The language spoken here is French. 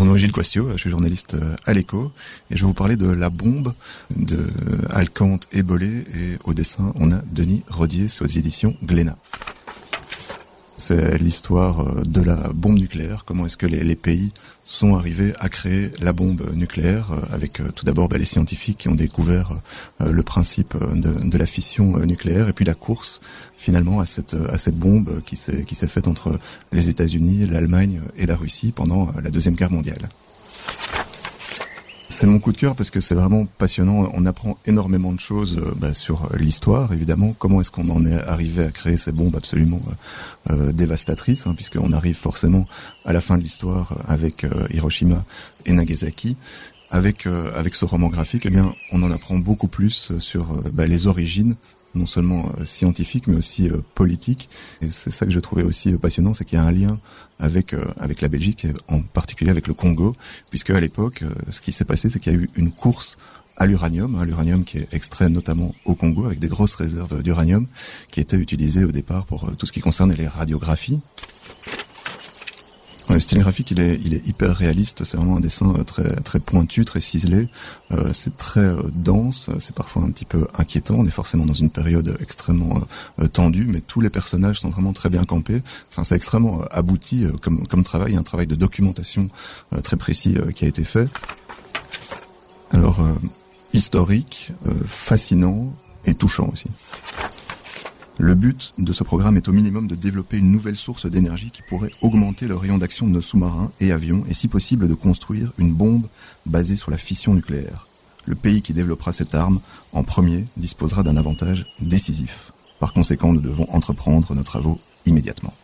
Mon nom est Gilles Quastio, je suis journaliste à l'écho et je vais vous parler de La Bombe de Alcante et Bollet et au dessin on a Denis Rodier, c'est aux éditions Glénat. C'est l'histoire euh, de la bombe nucléaire, comment est-ce que les, pays sont arrivés à créer la bombe nucléaire, euh, avec euh, tout d'abord bah, les scientifiques qui ont découvert le principe de, la fission nucléaire, et puis la course finalement à cette, bombe qui s'est, qui s'est faite entre les États-Unis, l'Allemagne et la Russie pendant la Deuxième Guerre mondiale. C'est mon coup de cœur parce que c'est vraiment passionnant. On apprend énormément de choses euh, bah, sur euh, l'histoire, évidemment. Comment est-ce qu'on en est arrivé à créer ces bombes absolument euh, euh dévastatrices, hein, puisqu'on arrive forcément à la fin de l'histoire avec Hiroshima et Nagasaki. Avec avec ce roman graphique, eh bien, on en apprend beaucoup plus sur bah, les origines non seulement euh, scientifique mais aussi euh, politique. Et c'est ça que je trouvais aussi euh, passionnant, c'est qu'il y a un lien avec avec la Belgique, en particulier avec le Congo, puisque à l'époque, ce qui s'est passé, c'est qu'il y a eu une course à l'uranium, hein, l'uranium qui est extrait notamment au Congo avec des grosses réserves d'uranium qui étaient utilisées au départ pour tout ce qui concerne les radiographies. Le style graphique, il est, il est hyper réaliste. C'est vraiment un dessin euh, très, très pointu, très ciselé. Euh, c'est très euh, dense. C'est parfois un petit peu inquiétant. On est forcément dans une période extrêmement tendue, mais tous les personnages sont vraiment très bien campés. Enfin, c'est extrêmement abouti comme, comme travail, un travail de documentation très précis qui a été fait. Alors, historique, fascinant et touchant aussi. Le but de ce programme est au minimum de développer une nouvelle source d'énergie qui pourrait augmenter le rayon d'action de nos sous-marins et avions et si possible de construire une bombe basée sur la fission nucléaire. Le pays qui développera cette arme en premier disposera d'un avantage décisif. Par conséquent, nous devons entreprendre nos travaux immédiatement.